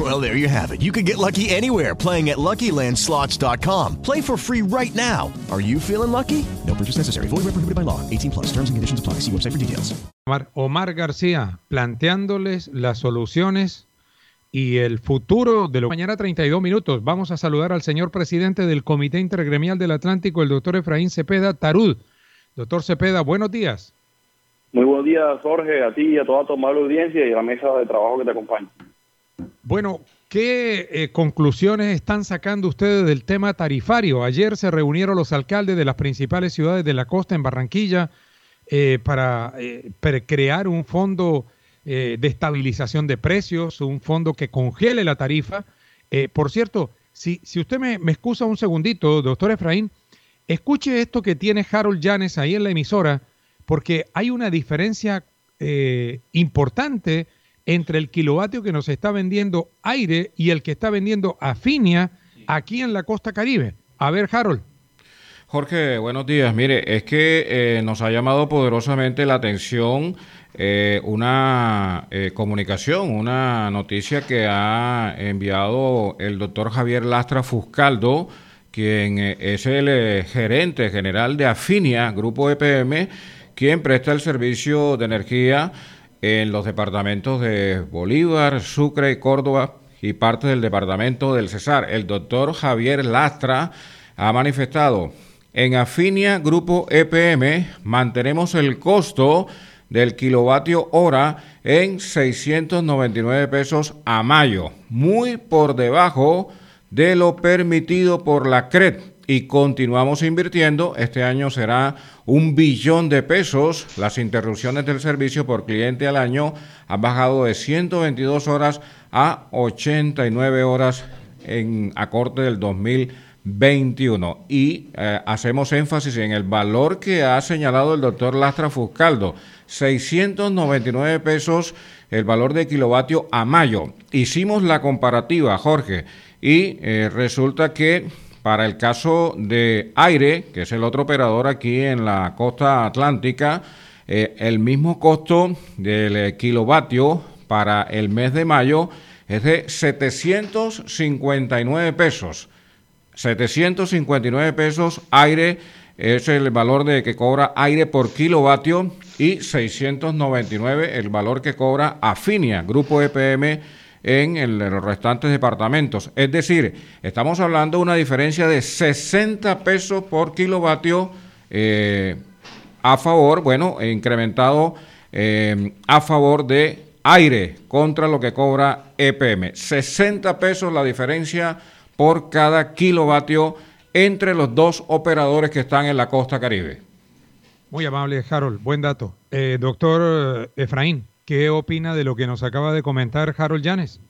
Well, there you have it. You can get lucky anywhere playing at LuckyLandSlots.com. Play for free right now. Are you feeling lucky? No purchase necessary. Void where prohibited by law. 18 plus. Terms and conditions apply. See website for details. Omar, Omar García, planteándoles las soluciones y el futuro de lo mañana 32 minutos. Vamos a saludar al señor presidente del Comité Intergremial del Atlántico, el doctor Efraín Cepeda Tarud. Doctor Cepeda, buenos días. Muy buenos días, Jorge, a ti y a toda tu amable audiencia y a la mesa de trabajo que te acompaña. Bueno, ¿qué eh, conclusiones están sacando ustedes del tema tarifario? Ayer se reunieron los alcaldes de las principales ciudades de la costa en Barranquilla eh, para, eh, crear un fondo de estabilización de precios, un fondo que congele la tarifa. Por cierto, si, si usted me, me excusa un segundito, doctor Efraín, escuche esto que tiene Harold Llanes ahí en la emisora, porque hay una diferencia importante entre el kilovatio que nos está vendiendo aire y el que está vendiendo Afinia aquí en la costa caribe. A ver, Harold. Jorge, buenos días. Mire, es que eh, nos ha llamado poderosamente la atención eh, una eh, comunicación, una noticia que ha enviado el doctor Javier Lastra Fuscaldo, quien es el gerente general de Afinia, Grupo EPM, quien presta el servicio de energía en los departamentos de Bolívar, Sucre, Córdoba y parte del departamento del Cesar. El doctor Javier Lastra ha manifestado, en Afinia Grupo EPM mantenemos el costo del kilovatio hora en 699 pesos a mayo, muy por debajo de lo permitido por la CRED y continuamos invirtiendo. Este año será un billón de pesos. Las interrupciones del servicio por cliente al año han bajado de 122 horas a 89 horas en acorte del 2021. Y eh, hacemos énfasis en el valor que ha señalado el doctor Lastra Fuscaldo. 699 pesos el valor de kilovatio a mayo. Hicimos la comparativa, Jorge, y eh, resulta que para el caso de aire, que es el otro operador aquí en la costa atlántica, eh, el mismo costo del eh, kilovatio para el mes de mayo es de 759 pesos. 759 pesos aire es el valor de que cobra aire por kilovatio y 699 el valor que cobra Afinia, Grupo EPM en los restantes departamentos. Es decir, estamos hablando de una diferencia de 60 pesos por kilovatio eh, a favor, bueno, incrementado eh, a favor de aire contra lo que cobra EPM. 60 pesos la diferencia por cada kilovatio entre los dos operadores que están en la costa caribe. Muy amable, Harold. Buen dato. Eh, doctor Efraín, ¿qué opina de lo que nos acaba de comentar Harold Llanes?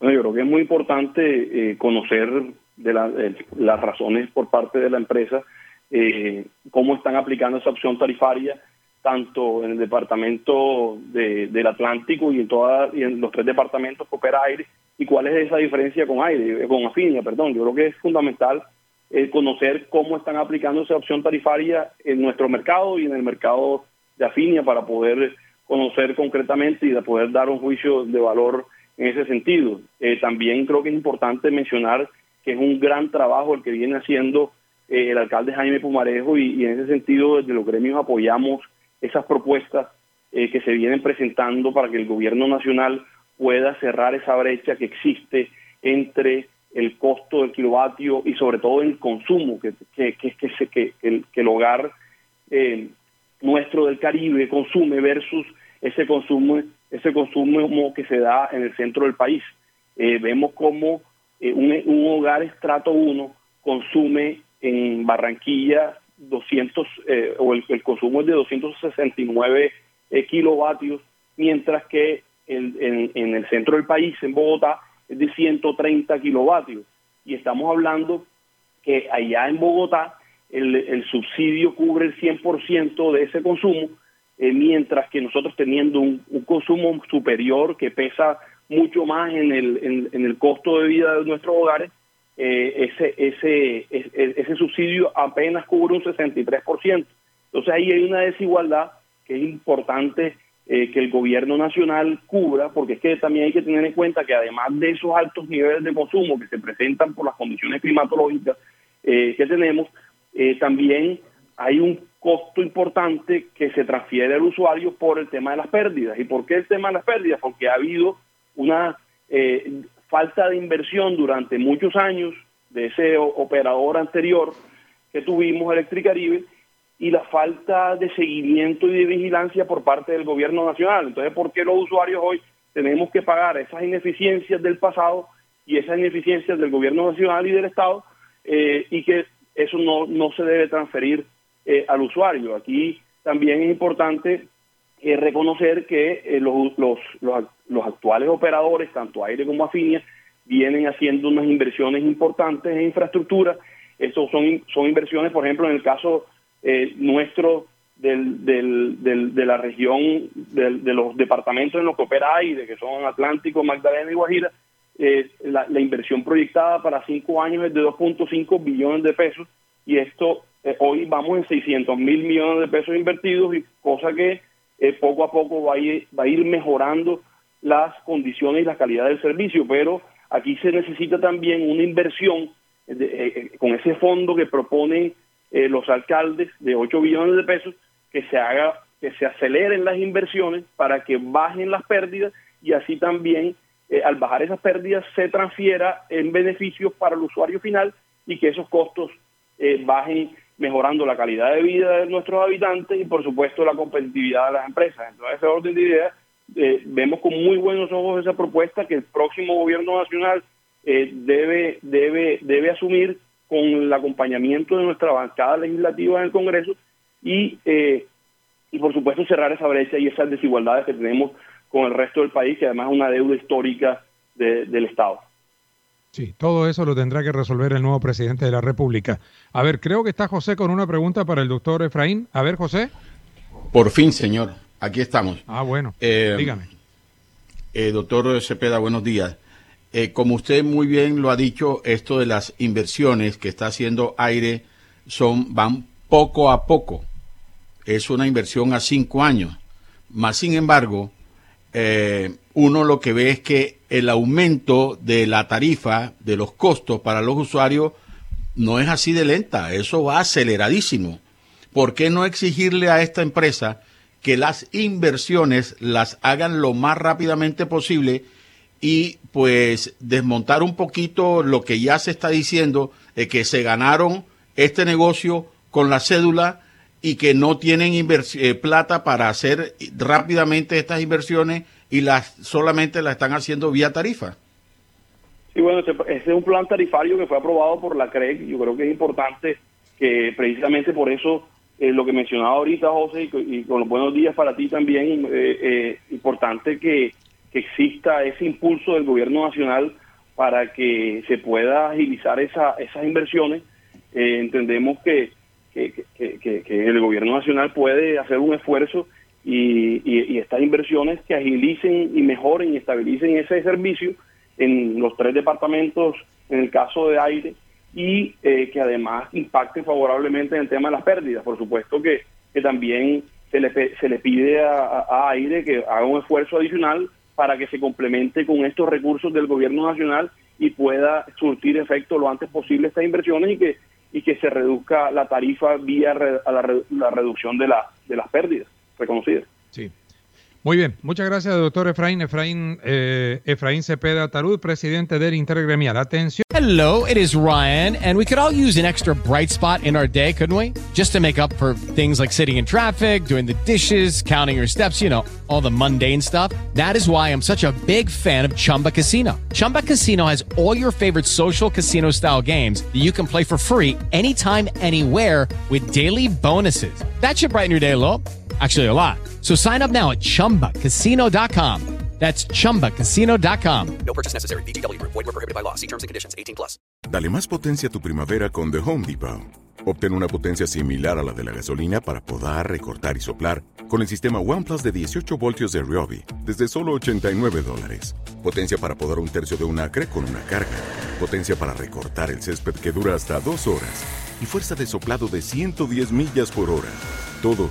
Bueno, yo creo que es muy importante eh, conocer de eh, las razones por parte de la empresa, eh, cómo están aplicando esa opción tarifaria, tanto en el departamento de, del Atlántico y en, toda, y en los tres departamentos que opera aire, y cuál es esa diferencia con aire, con Afinia, perdón. Yo creo que es fundamental conocer cómo están aplicando esa opción tarifaria en nuestro mercado y en el mercado de Afinia para poder conocer concretamente y de poder dar un juicio de valor en ese sentido. Eh, también creo que es importante mencionar que es un gran trabajo el que viene haciendo eh, el alcalde Jaime Pumarejo y, en ese sentido desde los gremios apoyamos esas propuestas eh, que se vienen presentando para que el gobierno nacional pueda cerrar esa brecha que existe entre el costo del kilovatio y sobre todo el consumo que, que, que, que, que, el, el hogar eh, nuestro del Caribe consume versus ese consumo ese consumo que se da en el centro del país. Eh, vemos como eh, un, un, hogar estrato 1 consume en Barranquilla 200 eh, o el, el, consumo es de 269 kilovatios, mientras que el, en, en el centro del país, en Bogotá, es de 130 kilovatios. Y estamos hablando que allá en Bogotá el, el subsidio cubre el 100% de ese consumo, eh, mientras que nosotros teniendo un, consumo superior que pesa mucho más en el, en, el costo de vida de nuestros hogares, eh, ese, ese, ese, subsidio apenas cubre un 63%. Entonces ahí hay una desigualdad que es importante eh, que el gobierno nacional cubra, porque es que también hay que tener en cuenta que además de esos altos niveles de consumo que se presentan por las condiciones climatológicas que tenemos, también hay un costo importante que se transfiere al usuario por el tema de las pérdidas. ¿Y por qué el tema de las pérdidas? Porque ha habido una eh, falta de inversión durante muchos años de ese operador anterior que tuvimos, Electricaribe, y la falta de seguimiento y de vigilancia por parte del gobierno nacional. Entonces, ¿por qué los usuarios hoy tenemos que pagar esas ineficiencias del pasado y esas ineficiencias del gobierno nacional y del Estado eh, y que eso no, no se debe transferir eh, al usuario. Aquí también es importante eh, reconocer que eh, los, los, los, actuales operadores, tanto Aire como Afinia, vienen haciendo unas inversiones importantes en infraestructura. Estos son, son inversiones, por ejemplo, en el caso nuestro del, del, de la región, de los departamentos en los que opera Aire, que son Atlántico, Magdalena y Guajira, la, la, inversión proyectada para cinco años es de 2.5 billones de pesos y esto eh, hoy vamos en 600 mil millones de pesos invertidos, y cosa que eh, poco a poco va a, ir, va a ir mejorando las condiciones y la calidad del servicio, pero aquí se necesita también una inversión eh, con ese fondo que proponen los alcaldes de 8 billones de pesos, que se haga, que se aceleren las inversiones para que bajen las pérdidas y así también al bajar esas pérdidas se transfiera en beneficios para el usuario final y que esos costos bajen mejorando la calidad de vida de nuestros habitantes y por supuesto la competitividad de las empresas. Entonces, ese orden de ideas, eh, vemos con muy buenos ojos esa propuesta que el próximo gobierno nacional eh, debe, debe, debe asumir con el acompañamiento de nuestra bancada legislativa en el Congreso y, eh, y por supuesto cerrar esa brecha y esas desigualdades que tenemos con el resto del país, que además es una deuda histórica del Estado. Sí, todo eso lo tendrá que resolver el nuevo presidente de la República. A ver, creo que está José con una pregunta para el doctor Efraín. A ver, José. Por fin, señor. Aquí estamos. Ah, bueno. Eh, dígame. Eh, doctor Cepeda, buenos días. Eh, como usted muy bien lo ha dicho, esto de las inversiones que está haciendo aire son van poco a poco. Es una inversión a cinco años. Más sin embargo, uno lo que ve es que el aumento de la tarifa, de los costos para los usuarios, no es así de lenta, eso va aceleradísimo. ¿Por qué no exigirle a esta empresa que las inversiones las hagan lo más rápidamente posible y pues desmontar un poquito lo que ya se está diciendo, de que se ganaron este negocio con la cédula y que no tienen eh, plata para hacer rápidamente estas inversiones y las solamente las están haciendo vía tarifa. Sí, bueno, ese, es un plan tarifario que fue aprobado por la CREC. Yo creo que es importante que precisamente por eso eh, lo que mencionaba ahorita José y, con los buenos días para ti también, eh, importante que, que exista ese impulso del gobierno nacional para que se pueda agilizar esa, esas inversiones. entendemos que que, el gobierno nacional puede hacer un esfuerzo y, estas inversiones que agilicen y mejoren y estabilicen ese servicio en los tres departamentos, en el caso de aire, y eh, que además impacte favorablemente en el tema de las pérdidas. Por supuesto que, también se le, se le pide a, aire que haga un esfuerzo adicional para que se complemente con estos recursos del gobierno nacional y pueda surtir efecto lo antes posible estas inversiones y que y que se reduzca la tarifa vía a la, la reducción de, la, de las pérdidas reconocidas. Sí. Muy bien, muchas gracias, doctor Efraín. Efraín, eh, Efraín Cepeda Tarud, presidente del Intergremial. Atención. Hello, it is Ryan, and we could all use an extra bright spot in our day, couldn't we? Just to make up for things like sitting in traffic, doing the dishes, counting your steps, you know, all the mundane stuff. That is why I'm such a big fan of Chumba Casino. Chumba Casino has all your favorite social casino style games that you can play for free anytime, anywhere with daily bonuses. That should brighten your day a little. Actually, a lot. So sign up now at chumbacasino.com. That's chumbacasino.com. No purchase necessary. BGW. Void were prohibited by law. See terms and conditions. 18 plus. Dale más potencia a tu primavera con The Home Depot. Obtén una potencia similar a la de la gasolina para podar, recortar y soplar con el sistema OnePlus de 18 voltios de Ryobi desde solo 89 dólares. Potencia para podar un tercio de un acre con una carga. Potencia para recortar el césped que dura hasta dos horas. Y fuerza de soplado de 110 millas por hora. Todo